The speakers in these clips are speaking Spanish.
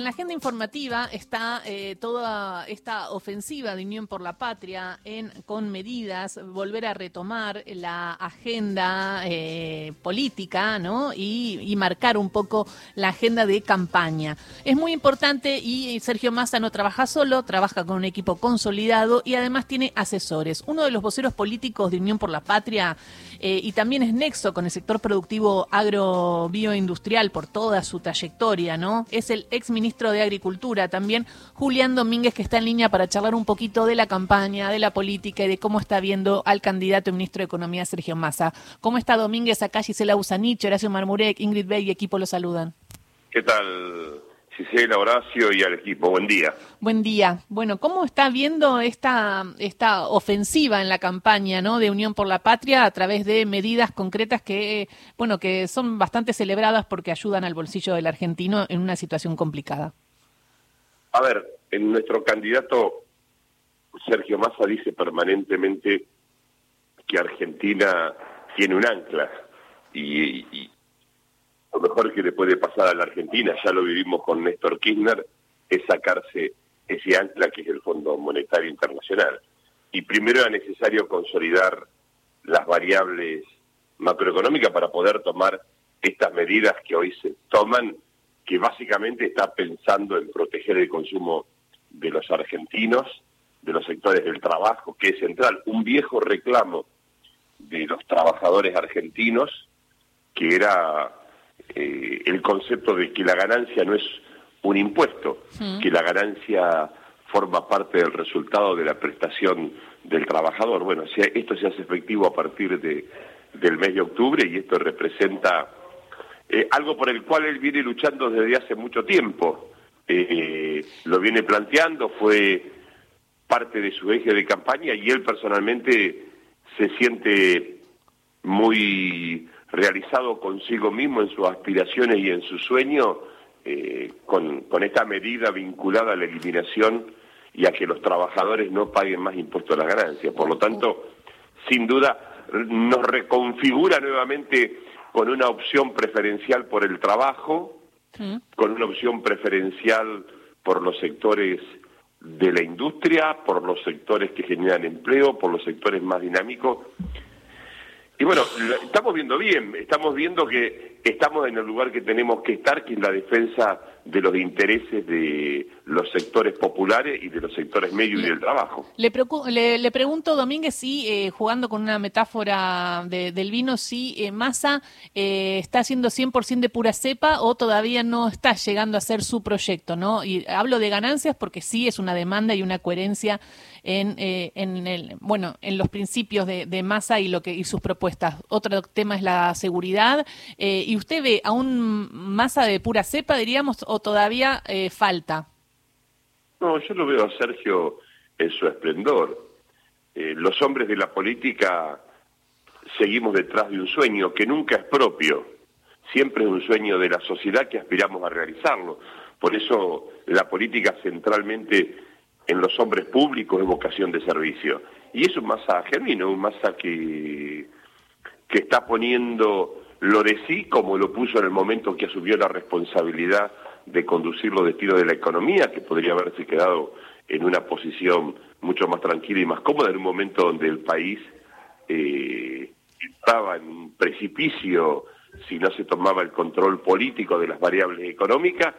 En la agenda informativa está eh, toda esta ofensiva de Unión por la Patria en, con medidas, volver a retomar la agenda eh, política ¿no? y, y, marcar un poco la agenda de campaña. Es muy importante y Sergio Massa no trabaja solo, trabaja con un equipo consolidado y además tiene asesores. Uno de los voceros políticos de Unión por la Patria eh, y también es nexo con el sector productivo agrobioindustrial por toda su trayectoria, ¿no? Es el ex ministro de Agricultura, también Julián Domínguez, que está en línea para charlar un poquito de la campaña, de la política y de cómo está viendo al candidato ministro de Economía, Sergio Massa. ¿Cómo está Domínguez? Acá Gisela Usanich, Horacio Marmurek, Ingrid Bey y equipo lo saludan. ¿Qué tal? Gisela, Horacio y al equipo. Buen día. Buen día. Bueno, ¿cómo está viendo esta, esta ofensiva en la campaña ¿no? de Unión por la Patria a través de medidas concretas que, bueno, que son bastante celebradas porque ayudan al bolsillo del argentino en una situación complicada? A ver, en nuestro candidato Sergio Massa dice permanentemente que Argentina tiene un ancla y, lo mejor que le puede pasar a la Argentina, ya lo vivimos con Néstor Kirchner, es sacarse ese ancla que es el Fondo Monetario Internacional. Y primero era necesario consolidar las variables macroeconómicas para poder tomar estas medidas que hoy se toman, que básicamente está pensando en proteger el consumo de los argentinos, de los sectores del trabajo, que es central. Un viejo reclamo de los trabajadores argentinos, que era eh, el concepto de que la ganancia no es un impuesto, que la ganancia forma parte del resultado de la prestación del trabajador. Bueno, esto se hace efectivo a partir de, del mes de octubre y esto representa eh, algo por el cual él viene luchando desde hace mucho tiempo. Eh, lo viene planteando, fue parte de su eje de campaña y él personalmente se siente muy realizado consigo mismo en sus aspiraciones y en su sueño eh, con, con esta medida vinculada a la eliminación y a que los trabajadores no paguen más impuestos a las ganancias. Por lo tanto, sin duda, nos reconfigura nuevamente con una opción preferencial por el trabajo, con una opción preferencial por los sectores de la industria, por los sectores que generan empleo, por los sectores más dinámicos y bueno, estamos viendo bien, estamos viendo que estamos en el lugar que tenemos que estar, que es la defensa de los intereses de los sectores populares y de los sectores medios y del trabajo. Le, le, pregunto, Domínguez, si, eh, jugando con una metáfora del vino, si eh, Massa eh, está haciendo 100% de pura cepa o todavía no está llegando a ser su proyecto, ¿no? Y hablo de ganancias porque sí es una demanda y una coherencia en, eh, en el, bueno, en los principios de, de Massa y, lo que, y sus propuestas. Otro tema es la seguridad. ¿Y usted ve a un Massa de pura cepa, diríamos, o todavía eh, falta? No, yo lo veo a Sergio en su esplendor. Eh, los hombres de la política seguimos detrás de un sueño que nunca es propio, siempre es un sueño de la sociedad que aspiramos a realizarlo. Por eso la política centralmente en los hombres públicos es vocación de servicio. Y es un masa genuino, un masa que, que está poniendo lo de sí como lo puso en el momento que asumió la responsabilidad de conducir los destinos de la economía, que podría haberse quedado en una posición mucho más tranquila y más cómoda en un momento donde el país eh, estaba en un precipicio si no se tomaba el control político de las variables económicas,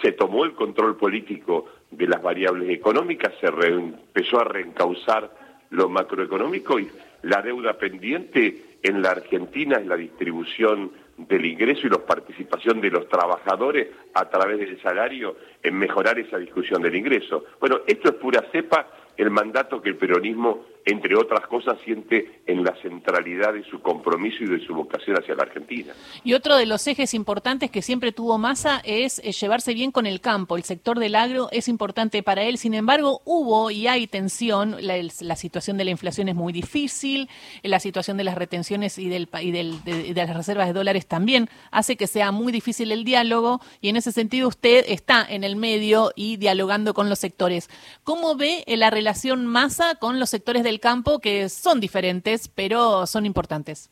se tomó el control político de las variables económicas, se empezó a reencauzar lo macroeconómico y la deuda pendiente en la Argentina es la distribución del ingreso y la participación de los trabajadores a través del salario en mejorar esa discusión del ingreso. Bueno, esto es pura cepa el mandato que el peronismo, entre otras cosas, siente en la centralidad de su compromiso y de su vocación hacia la Argentina. Y otro de los ejes importantes que siempre tuvo Massa es eh, llevarse bien con el campo. El sector del agro es importante para él. Sin embargo, hubo y hay tensión. La, situación de la inflación es muy difícil. La situación de las retenciones y, del, y de, las reservas de dólares también hace que sea muy difícil el diálogo. Y en ese sentido, usted está en el medio y dialogando con los sectores. ¿Cómo ve la relación? masa con los sectores del campo que son diferentes, pero son importantes?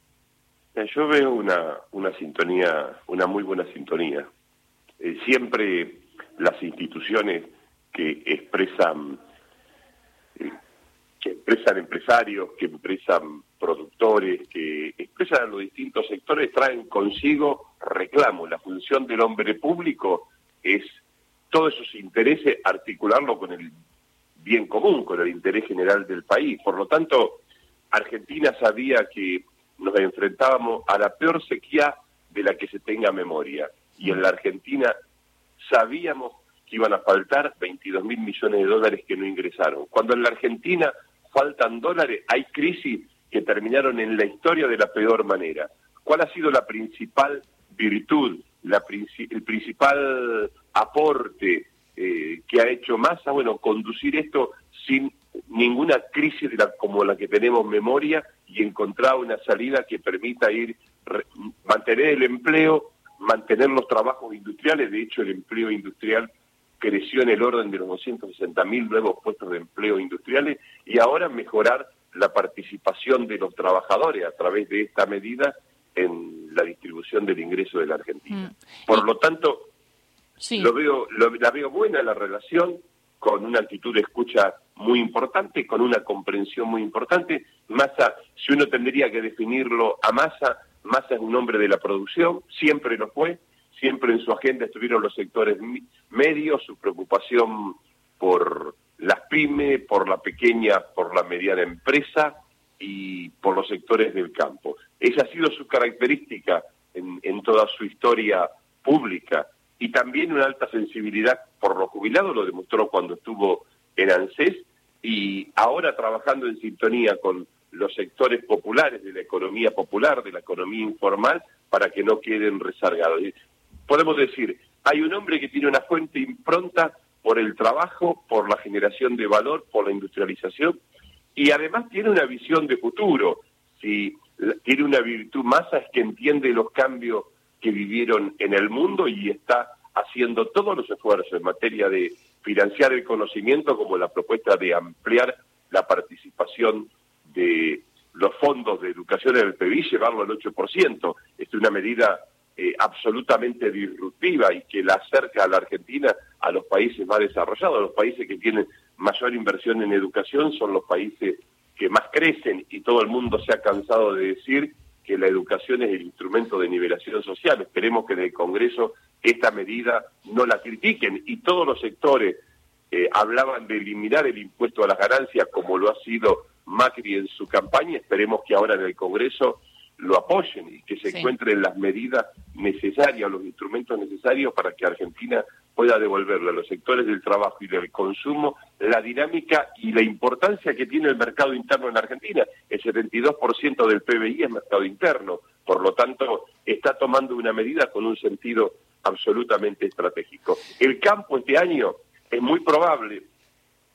Eh, yo veo una, una sintonía, una muy buena sintonía. Eh, siempre las instituciones que expresan eh, que expresan empresarios, que expresan productores, que expresan a los distintos sectores, traen consigo reclamos. La función del hombre público es todos esos intereses articularlo con el bien común, con el interés general del país. Por lo tanto, Argentina sabía que nos enfrentábamos a la peor sequía de la que se tenga memoria. Y en la Argentina sabíamos que iban a faltar 22 mil millones de dólares que no ingresaron. Cuando en la Argentina faltan dólares, hay crisis que terminaron en la historia de la peor manera. ¿Cuál ha sido la principal virtud, la, el principal aporte que ha hecho Massa? Bueno, conducir esto sin ninguna crisis de la, como la que tenemos memoria y encontrar una salida que permita ir mantener el empleo, mantener los trabajos industriales. De hecho, el empleo industrial creció en el orden de los 260 mil nuevos puestos de empleo industriales y ahora mejorar la participación de los trabajadores a través de esta medida en la distribución del ingreso de la Argentina. Mm. Por lo tanto, lo veo, la veo buena la relación, con una actitud de escucha muy importante, con una comprensión muy importante. Massa, si uno tendría que definirlo a Massa, Massa es un hombre de la producción, siempre lo fue, siempre en su agenda estuvieron los sectores medios, su preocupación por las pymes, por la pequeña, por la mediana empresa y por los sectores del campo. Esa ha sido su característica en toda su historia pública y también una alta sensibilidad por los jubilados, lo demostró cuando estuvo en ANSES y ahora trabajando en sintonía con los sectores populares de la economía popular, de la economía informal, para que no queden rezargados podemos decir, hay un hombre que tiene una fuente impronta por el trabajo, por la generación de valor, por la industrialización, y además tiene una visión de futuro. Si tiene una virtud más es que entiende los cambios que vivieron en el mundo y está haciendo todos los esfuerzos en materia de financiar el conocimiento, como la propuesta de ampliar la participación de los fondos de educación en el PBI, llevarlo al 8%. Es una medida eh, absolutamente disruptiva y que la acerca a la Argentina a los países más desarrollados. Los países que tienen mayor inversión en educación son los países que más crecen y todo el mundo se ha cansado de decir que la educación es el instrumento de nivelación social. Esperemos que en el Congreso esta medida no la critiquen y todos los sectores eh, hablaban de eliminar el impuesto a las ganancias como lo ha sido Macri en su campaña. Esperemos que ahora en el Congreso lo apoyen y que se encuentren las medidas necesarias, los instrumentos necesarios para que Argentina pueda devolverle a los sectores del trabajo y del consumo la dinámica y la importancia que tiene el mercado interno en Argentina. El 72% del PBI es mercado interno, por lo tanto está tomando una medida con un sentido absolutamente estratégico. El campo este año es muy probable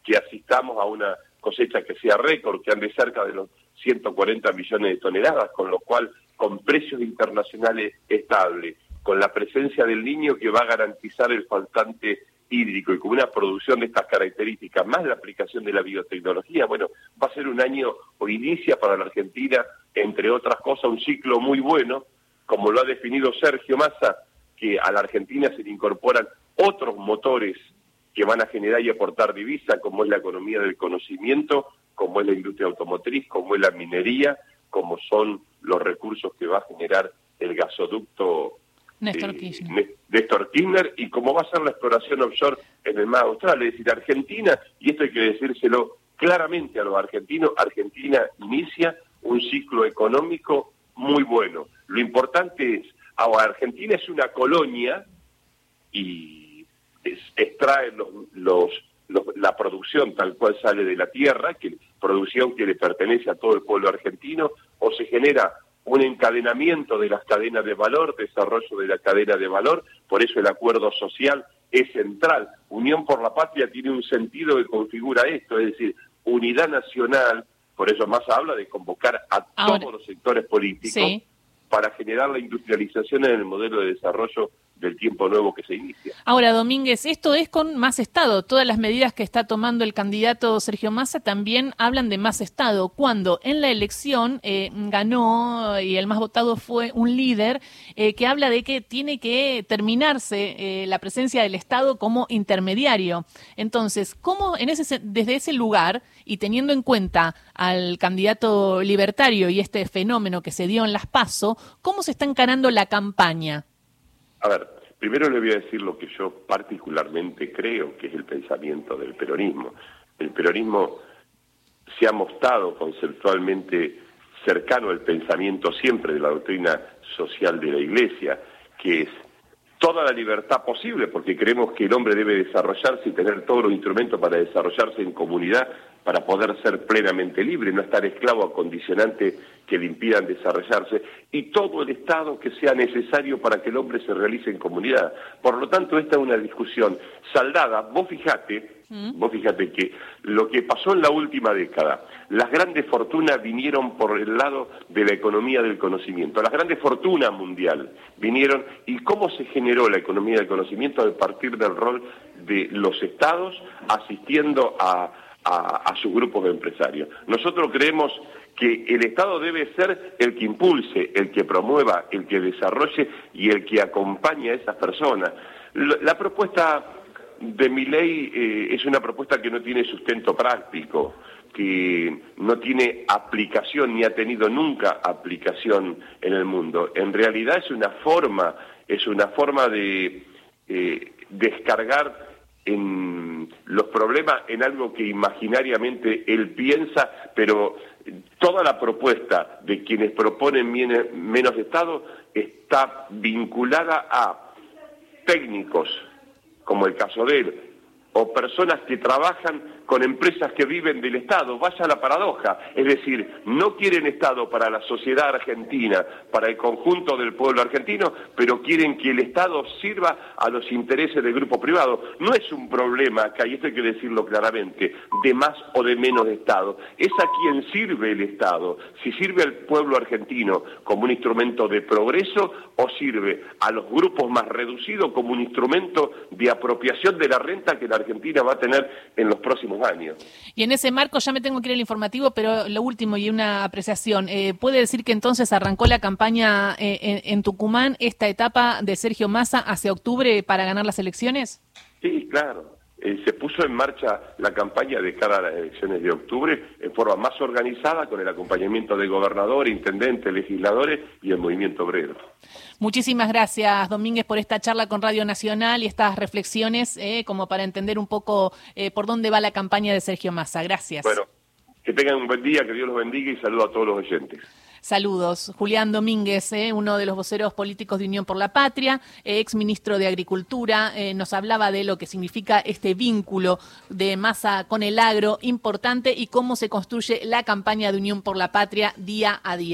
que asistamos a una cosecha que sea récord, que ande cerca de los 140 millones de toneladas, con lo cual con precios internacionales estables, con la presencia del niño que va a garantizar el faltante hídrico y con una producción de estas características, más la aplicación de la biotecnología, bueno, va a ser un año o inicia para la Argentina, entre otras cosas, un ciclo muy bueno, como lo ha definido Sergio Massa, que a la Argentina se le incorporan otros motores que van a generar y aportar divisas, como es la economía del conocimiento, como es la industria automotriz, como es la minería, como son los recursos que va a generar el gasoducto Néstor eh, Kirchner. Néstor Kirchner y cómo va a ser la exploración offshore en el mar austral. Es decir, Argentina, y esto hay que decírselo claramente a los argentinos, Argentina inicia un ciclo económico muy bueno. Lo importante es, ahora Argentina es una colonia y extrae los, los la producción tal cual sale de la tierra, que producción que le pertenece a todo el pueblo argentino, o se genera un encadenamiento de las cadenas de valor, desarrollo de la cadena de valor, por eso el acuerdo social es central. Unión por la Patria tiene un sentido que configura esto, es decir, unidad nacional, por eso más habla de convocar a todos los sectores políticos para generar la industrialización en el modelo de desarrollo del tiempo nuevo que se inicia. Ahora, Domínguez, esto es con más Estado. Todas las medidas que está tomando el candidato Sergio Massa también hablan de más Estado. Cuando en la elección eh, ganó y el más votado fue un líder eh, que habla de que tiene que terminarse eh, la presencia del Estado como intermediario. Entonces, ¿cómo en ese, desde ese lugar y teniendo en cuenta al candidato libertario y este fenómeno que se dio en las PASO, cómo se está encarando la campaña? A ver, primero le voy a decir lo que yo particularmente creo que es el pensamiento del peronismo. El peronismo se ha mostrado conceptualmente cercano al pensamiento siempre de la doctrina social de la Iglesia, que es toda la libertad posible, porque creemos que el hombre debe desarrollarse y tener todos los instrumentos para desarrollarse en comunidad para poder ser plenamente libre, no estar esclavo a condicionantes que le impidan desarrollarse, y todo el Estado que sea necesario para que el hombre se realice en comunidad. Por lo tanto, esta es una discusión saldada. Vos fijate, mm. vos fíjate que lo que pasó en la última década, las grandes fortunas vinieron por el lado de la economía del conocimiento, las grandes fortunas mundial vinieron, y cómo se generó la economía del conocimiento a partir del rol de los estados asistiendo a a, sus grupos de empresarios. Nosotros creemos que el Estado debe ser el que impulse, el que promueva, el que desarrolle y el que acompañe a esas personas. La, propuesta de mi ley eh, es una propuesta que no tiene sustento práctico, que no tiene aplicación ni ha tenido nunca aplicación en el mundo. En realidad es una forma, es una forma de eh, descargar en los problemas en algo que imaginariamente él piensa, pero toda la propuesta de quienes proponen menos Estado está vinculada a técnicos, como el caso de él, o personas que trabajan con empresas que viven del Estado. Vaya la paradoja. Es decir, no quieren Estado para la sociedad argentina, para el conjunto del pueblo argentino, pero quieren que el Estado sirva a los intereses del grupo privado. No es un problema acá, y esto hay que decirlo claramente, de más o de menos Estado. Es a quien sirve el Estado. Si sirve al pueblo argentino como un instrumento de progreso o sirve a los grupos más reducidos como un instrumento de apropiación de la renta que la Argentina va a tener en los próximos años. Y en ese marco, ya me tengo que ir al informativo, pero lo último y una apreciación. Eh, ¿Puede decir que entonces arrancó la campaña eh, en, Tucumán, esta etapa de Sergio Massa hacia octubre para ganar las elecciones? Sí, claro. Eh, se puso en marcha la campaña de cara a las elecciones de octubre en forma más organizada con el acompañamiento de gobernadores, intendentes, legisladores y el movimiento obrero. Muchísimas gracias, Domínguez, por esta charla con Radio Nacional y estas reflexiones, eh, como para entender un poco eh, por dónde va la campaña de Sergio Massa. Gracias. Bueno, que tengan un buen día, que Dios los bendiga y saludo a todos los oyentes. Saludos. Julián Domínguez, eh, uno de los voceros políticos de Unión por la Patria, ex ministro de Agricultura, nos hablaba de lo que significa este vínculo de masa con el agro importante y cómo se construye la campaña de Unión por la Patria día a día.